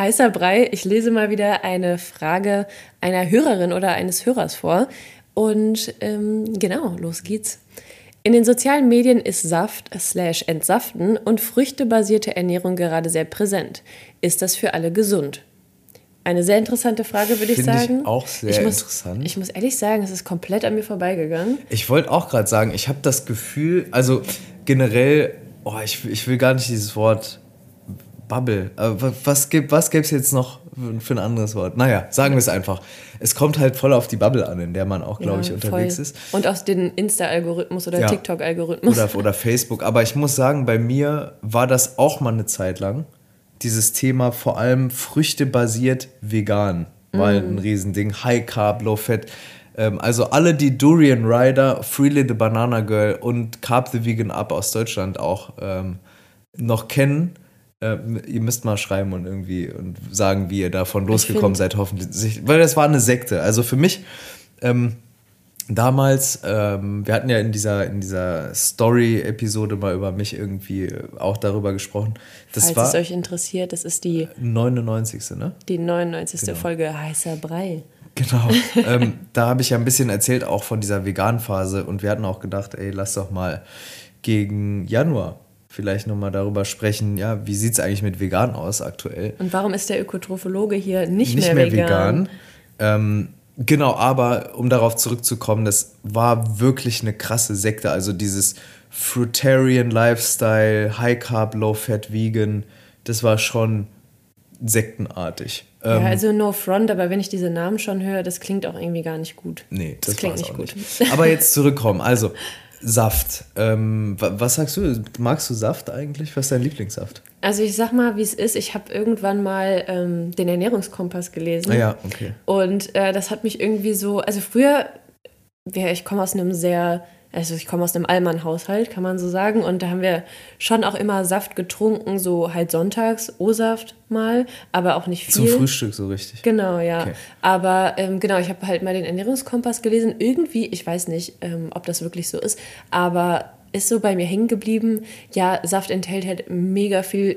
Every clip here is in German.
Heißer Brei. Ich lese mal wieder eine Frage einer Hörerin oder eines Hörers vor. Und ähm, genau, los geht's. In den sozialen Medien ist Saft slash Entsaften und früchtebasierte Ernährung gerade sehr präsent. Ist das für alle gesund? Eine sehr interessante Frage, würde ich sagen. Ich auch sehr ich muss, interessant. Ich muss ehrlich sagen, es ist komplett an mir vorbeigegangen. Ich wollte auch gerade sagen, ich habe das Gefühl, also generell, oh, ich, ich will gar nicht dieses Wort Bubble. Was gibt was es jetzt noch für ein anderes Wort? Naja, sagen wir es einfach. Es kommt halt voll auf die Bubble an, in der man auch, glaube ja, ich, unterwegs voll. ist. Und aus dem Insta-Algorithmus oder ja. TikTok-Algorithmus. Oder, oder Facebook. Aber ich muss sagen, bei mir war das auch mal eine Zeit lang. Dieses Thema vor allem früchtebasiert vegan war mm. ein Riesending. High Carb, Low Fat. Ähm, also alle, die Durian Rider, Freely the Banana Girl und Carb the Vegan Up aus Deutschland auch ähm, noch kennen, äh, ihr müsst mal schreiben und irgendwie und sagen, wie ihr davon losgekommen seid, hoffentlich. Weil das war eine Sekte. Also für mich, ähm, damals, ähm, wir hatten ja in dieser, in dieser Story-Episode mal über mich irgendwie auch darüber gesprochen. Das Falls war es euch interessiert, das ist die 99. Ne? Die 99. Genau. Folge Heißer Brei. Genau. ähm, da habe ich ja ein bisschen erzählt, auch von dieser Vegan-Phase. Und wir hatten auch gedacht, ey, lass doch mal gegen Januar vielleicht nochmal darüber sprechen, ja, wie sieht es eigentlich mit vegan aus aktuell? Und warum ist der Ökotrophologe hier nicht, nicht mehr, mehr vegan? vegan. Ähm, genau, aber um darauf zurückzukommen, das war wirklich eine krasse Sekte. Also dieses Fruitarian Lifestyle, High Carb, Low Fat, Vegan, das war schon sektenartig. Ja, ähm, also no front, aber wenn ich diese Namen schon höre, das klingt auch irgendwie gar nicht gut. Nee, das, das klingt nicht gut. Nicht. Aber jetzt zurückkommen. Also, Saft. Ähm, was sagst du? Magst du Saft eigentlich? Was ist dein Lieblingssaft? Also ich sag mal, wie es ist. Ich habe irgendwann mal ähm, den Ernährungskompass gelesen. Ah ja, okay. Und äh, das hat mich irgendwie so. Also früher, ja, ich komme aus einem sehr also ich komme aus einem Allmann-Haushalt, kann man so sagen. Und da haben wir schon auch immer Saft getrunken, so halt sonntags, O-Saft mal, aber auch nicht viel. Zum Frühstück so richtig. Genau, ja. Okay. Aber ähm, genau, ich habe halt mal den Ernährungskompass gelesen. Irgendwie, ich weiß nicht, ähm, ob das wirklich so ist, aber ist so bei mir hängen geblieben. Ja, Saft enthält halt mega viel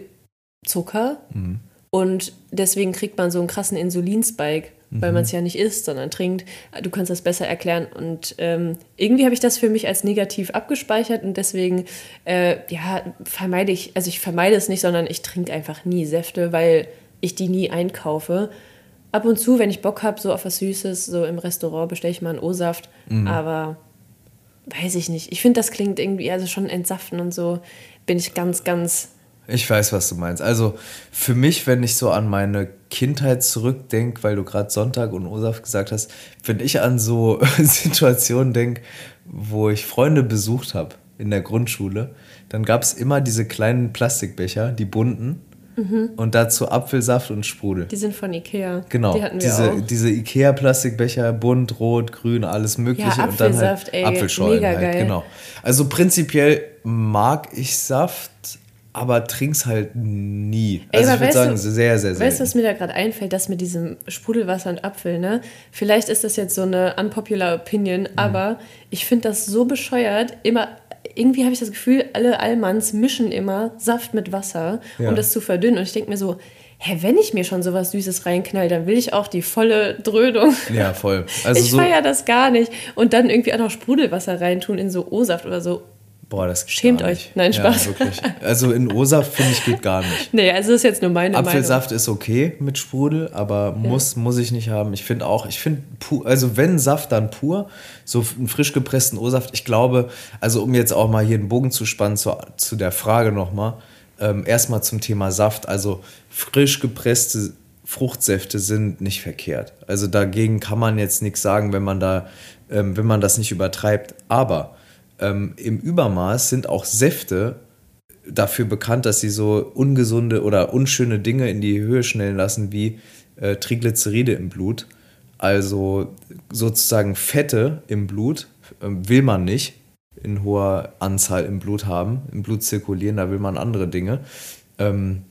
Zucker. Mhm. Und deswegen kriegt man so einen krassen Insulinspike weil mhm. man es ja nicht isst, sondern trinkt. Du kannst das besser erklären. Und ähm, irgendwie habe ich das für mich als negativ abgespeichert und deswegen, äh, ja, vermeide ich, also ich vermeide es nicht, sondern ich trinke einfach nie Säfte, weil ich die nie einkaufe. Ab und zu, wenn ich Bock habe, so auf was Süßes, so im Restaurant bestelle ich mal einen O-Saft, mhm. aber weiß ich nicht. Ich finde, das klingt irgendwie, also schon entsaften und so, bin ich ganz, ganz ich weiß, was du meinst. Also für mich, wenn ich so an meine Kindheit zurückdenke, weil du gerade Sonntag und Osaf gesagt hast, wenn ich an so Situationen denke, wo ich Freunde besucht habe in der Grundschule, dann gab es immer diese kleinen Plastikbecher, die bunten. Mhm. Und dazu Apfelsaft und Sprudel. Die sind von Ikea. Genau. Die hatten wir diese, auch. diese Ikea-Plastikbecher, bunt, rot, grün, alles Mögliche. Ja, und dann halt ey, Apfelschorlen. Mega halt. geil. Genau. Also prinzipiell mag ich Saft, aber trink's halt nie. Also Ey, ich würde sagen, du, sehr, sehr, sehr. Weißt du, was mir da gerade einfällt, das mit diesem Sprudelwasser und Apfel, ne? Vielleicht ist das jetzt so eine unpopular Opinion, mhm. aber ich finde das so bescheuert. Immer, irgendwie habe ich das Gefühl, alle Allmanns mischen immer Saft mit Wasser, ja. um das zu verdünnen. Und ich denke mir so, hä, wenn ich mir schon sowas Süßes reinknall, dann will ich auch die volle Dröhnung. Ja, voll. Also ich so feiere das gar nicht. Und dann irgendwie auch noch Sprudelwasser reintun in so O-Saft oder so. Boah, das Schämt euch. Nein, Spaß. Ja, wirklich. Also in O-Saft finde ich geht gar nicht. Nee, also das ist jetzt nur meine Apfelsaft Meinung. ist okay mit Sprudel, aber ja. muss, muss ich nicht haben. Ich finde auch, ich finde, also wenn Saft, dann pur. So einen frisch gepressten O-Saft. Ich glaube, also um jetzt auch mal hier einen Bogen zu spannen zu, zu der Frage nochmal. Ähm, erstmal zum Thema Saft. Also frisch gepresste Fruchtsäfte sind nicht verkehrt. Also dagegen kann man jetzt nichts sagen, wenn man da, ähm, wenn man das nicht übertreibt. Aber ähm, im Übermaß sind auch Säfte dafür bekannt, dass sie so ungesunde oder unschöne Dinge in die Höhe schnellen lassen, wie äh, Triglyceride im Blut. Also sozusagen Fette im Blut ähm, will man nicht in hoher Anzahl im Blut haben, im Blut zirkulieren, da will man andere Dinge. Ähm,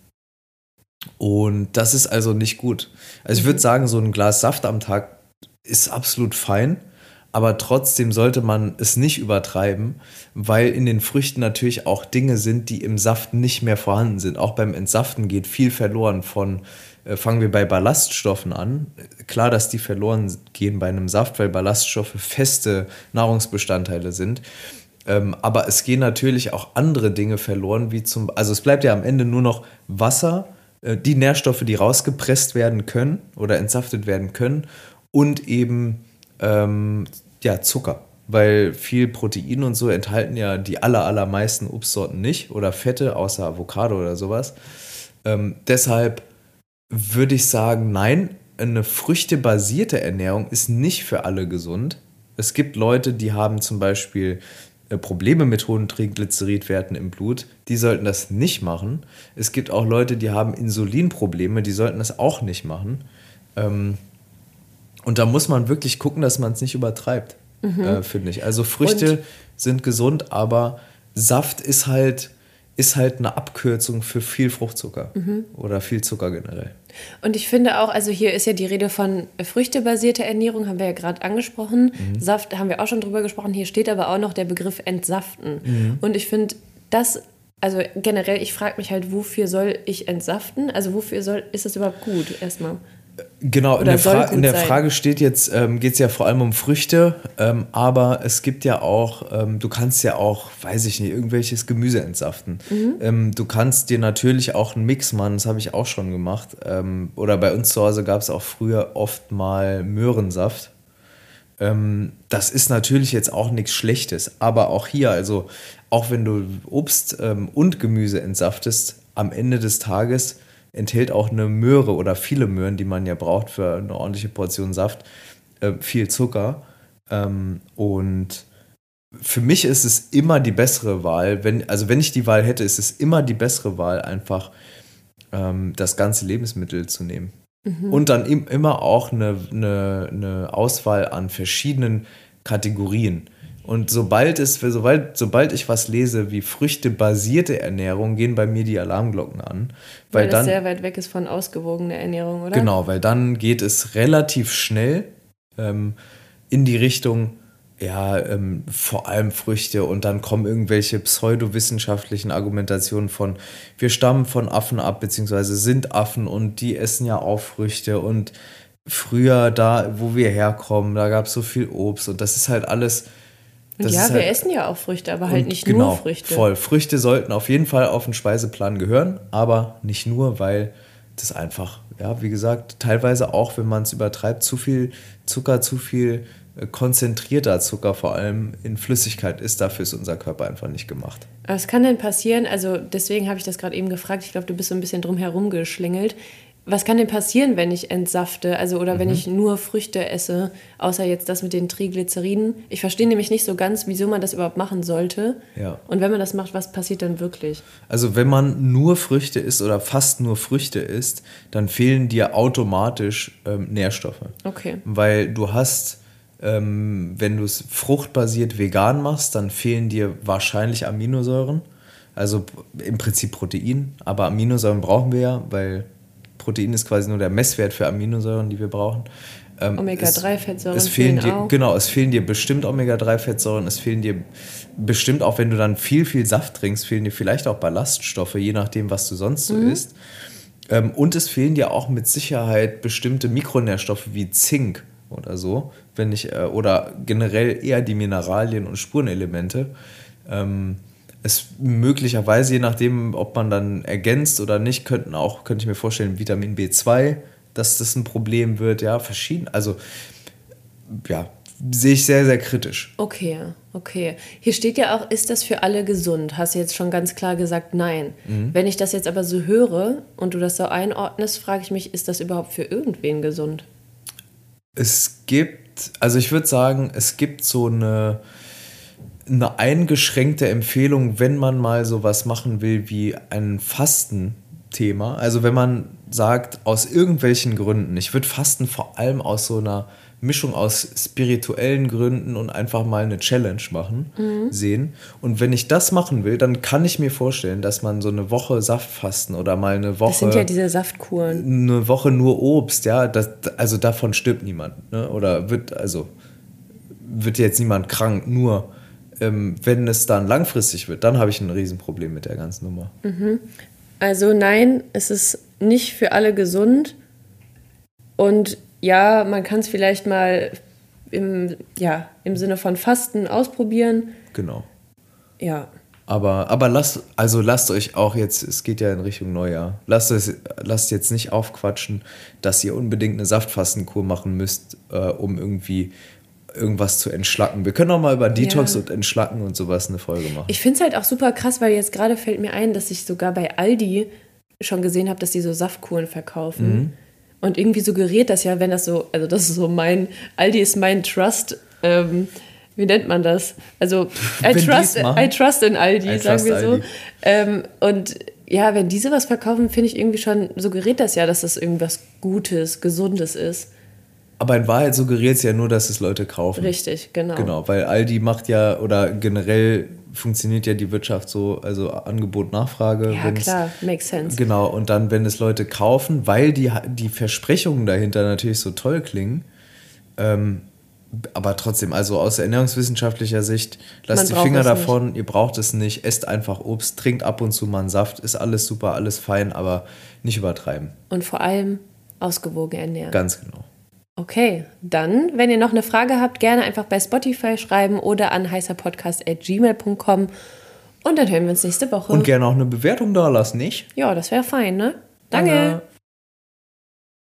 und das ist also nicht gut. Also ich würde mhm. sagen, so ein Glas Saft am Tag ist absolut fein, aber trotzdem sollte man es nicht übertreiben, weil in den Früchten natürlich auch Dinge sind, die im Saft nicht mehr vorhanden sind. Auch beim Entsaften geht viel verloren von, äh, fangen wir bei Ballaststoffen an. Klar, dass die verloren gehen bei einem Saft, weil Ballaststoffe feste Nahrungsbestandteile sind. Ähm, aber es gehen natürlich auch andere Dinge verloren, wie zum, also es bleibt ja am Ende nur noch Wasser, äh, die Nährstoffe, die rausgepresst werden können oder entsaftet werden können und eben ähm, ja, Zucker. Weil viel Protein und so enthalten ja die aller, allermeisten Obstsorten nicht oder Fette, außer Avocado oder sowas. Ähm, deshalb würde ich sagen, nein, eine früchtebasierte Ernährung ist nicht für alle gesund. Es gibt Leute, die haben zum Beispiel äh, Probleme mit hohen Triglyceridwerten im Blut, die sollten das nicht machen. Es gibt auch Leute, die haben Insulinprobleme, die sollten das auch nicht machen. Ähm, und da muss man wirklich gucken, dass man es nicht übertreibt, mhm. äh, finde ich. Also Früchte und? sind gesund, aber Saft ist halt, ist halt eine Abkürzung für viel Fruchtzucker mhm. oder viel Zucker generell. Und ich finde auch, also hier ist ja die Rede von früchtebasierter Ernährung, haben wir ja gerade angesprochen. Mhm. Saft haben wir auch schon drüber gesprochen. Hier steht aber auch noch der Begriff Entsaften. Mhm. Und ich finde, das also generell, ich frage mich halt, wofür soll ich entsaften? Also wofür soll, ist das überhaupt gut erstmal? Genau, in der, Fra in der, Frage steht jetzt, ähm, geht es ja vor allem um Früchte, ähm, aber es gibt ja auch, ähm, du kannst ja auch, weiß ich nicht, irgendwelches Gemüse entsaften. Mhm. Ähm, du kannst dir natürlich auch einen Mix machen, das habe ich auch schon gemacht. Ähm, oder bei uns zu Hause gab es auch früher oft mal Möhrensaft. Ähm, das ist natürlich jetzt auch nichts Schlechtes, aber auch hier, also auch wenn du Obst und Gemüse entsaftest, am Ende des Tages enthält auch eine Möhre oder viele Möhren, die man ja braucht für eine ordentliche Portion Saft, äh, viel Zucker. Ähm, und für mich ist es immer die bessere Wahl, wenn, also wenn ich die Wahl hätte, ist es immer die bessere Wahl, einfach ähm, das ganze Lebensmittel zu nehmen. Mhm. Und dann im, immer auch eine, eine, eine Auswahl an verschiedenen Kategorien. Und sobald es, sobald, sobald ich was lese wie früchtebasierte Ernährung, gehen bei mir die Alarmglocken an. Weil, weil das dann, sehr weit weg ist von ausgewogener Ernährung, oder? Genau, weil dann geht es relativ schnell ähm, in die Richtung, ja, ähm, vor allem Früchte und dann kommen irgendwelche pseudowissenschaftlichen Argumentationen von, wir stammen von Affen ab, beziehungsweise sind Affen und die essen ja auch Früchte und früher da, wo wir herkommen, da gab es so viel Obst und das ist halt alles das ja, wir halt, essen ja auch Früchte, aber halt nicht genau, nur Früchte. Voll. Früchte sollten auf jeden Fall auf den Speiseplan gehören, aber nicht nur, weil das einfach, ja, wie gesagt, teilweise auch, wenn man es übertreibt, zu viel Zucker, zu viel äh, konzentrierter Zucker vor allem in Flüssigkeit ist, dafür ist unser Körper einfach nicht gemacht. Was kann denn passieren? Also deswegen habe ich das gerade eben gefragt. Ich glaube, du bist so ein bisschen drum herum geschlingelt was kann denn passieren, wenn ich entsafte? Also, oder mhm. wenn ich nur Früchte esse, außer jetzt das mit den Triglyceriden? Ich verstehe nämlich nicht so ganz, wieso man das überhaupt machen sollte. Ja. Und wenn man das macht, was passiert dann wirklich? Also, wenn man nur Früchte isst oder fast nur Früchte isst, dann fehlen dir automatisch ähm, Nährstoffe. Okay. Weil du hast, ähm, wenn du es fruchtbasiert vegan machst, dann fehlen dir wahrscheinlich Aminosäuren. Also im Prinzip Protein, aber Aminosäuren brauchen wir ja, weil Protein ist quasi nur der Messwert für Aminosäuren, die wir brauchen. Ähm, Omega-3-Fettsäuren es fehlen, fehlen dir, auch. Genau, es fehlen dir bestimmt Omega-3-Fettsäuren, es fehlen dir bestimmt auch, wenn du dann viel, viel Saft trinkst, fehlen dir vielleicht auch Ballaststoffe, je nachdem, was du sonst so mhm. isst. Ähm, und es fehlen dir auch mit Sicherheit bestimmte Mikronährstoffe wie Zink oder so, wenn ich, äh, oder generell eher die Mineralien und Spurenelemente. Ähm, es möglicherweise, je nachdem, ob man dann ergänzt oder nicht, könnten auch, könnte ich mir vorstellen, Vitamin B2, dass das ein Problem wird, ja, verschieden. Also, ja, sehe ich sehr, sehr kritisch. Okay, okay. Hier steht ja auch, ist das für alle gesund? Hast du jetzt schon ganz klar gesagt, nein. Mhm. Wenn ich das jetzt aber so höre und du das so einordnest, frage ich mich, ist das überhaupt für irgendwen gesund? Es gibt, also ich würde sagen, es gibt so eine eine eingeschränkte Empfehlung, wenn man mal sowas machen will wie ein Fastenthema. Also wenn man sagt, aus irgendwelchen Gründen, ich würde Fasten vor allem aus so einer Mischung aus spirituellen Gründen und einfach mal eine Challenge machen, Mhm. sehen. Und wenn ich das machen will, dann kann ich mir vorstellen, dass man so eine Woche Saftfasten oder mal eine Woche Das sind ja diese Saftkuren. eine Woche nur Obst, ja, das, also davon stirbt niemand, ne? Oder wird, also wird jetzt niemand krank, nur ähm, wenn es dann langfristig wird, dann habe ich ein Riesenproblem mit der ganzen Nummer. Also nein, es ist nicht für alle gesund. Und ja, man kann es vielleicht mal im, ja, im Sinne von Fasten ausprobieren. Genau. Ja. Aber, aber lasst, also lasst euch auch jetzt, es geht ja in Richtung Neujahr, lasst, es, lasst jetzt nicht aufquatschen, dass ihr unbedingt eine Saftfastenkur machen müsst, äh, um irgendwie irgendwas zu entschlacken. Wir können auch mal über Detox Ja. und Entschlacken und sowas eine Folge machen. Ich finde es halt auch super krass, weil jetzt gerade fällt mir ein, dass ich sogar bei Aldi schon gesehen habe, dass die so Saftkuren verkaufen. Mhm. Und irgendwie suggeriert das ja, wenn das so, also das ist so mein, Aldi ist mein Trust, ähm, wie nennt man das? Also I trust. I trust in Aldi, I sagen wir so. Ähm, und ja, wenn diese was verkaufen, finde ich irgendwie schon, suggeriert das ja, dass das irgendwas Gutes, Gesundes ist. Aber in Wahrheit suggeriert es ja nur, dass es Leute kaufen. Richtig, genau. Genau, weil Aldi macht ja, oder generell funktioniert ja die Wirtschaft so, also Angebot, Nachfrage. Ja, klar, makes sense. Genau, und dann, wenn es Leute kaufen, weil die, die Versprechungen dahinter natürlich so toll klingen, ähm, aber trotzdem, also aus ernährungswissenschaftlicher Sicht, lasst Man die Finger nicht. davon, ihr braucht es nicht, esst einfach Obst, trinkt ab und zu mal einen Saft, ist alles super, alles fein, aber nicht übertreiben. Und vor allem ausgewogen ernähren. Ganz genau. Okay, dann, wenn ihr noch eine Frage habt, gerne einfach bei Spotify schreiben oder an heißerpodcast.gmail.com und dann hören wir uns nächste Woche. Und gerne auch eine Bewertung da lassen, nicht? ja, das wäre fein, ne? Danke. Danke.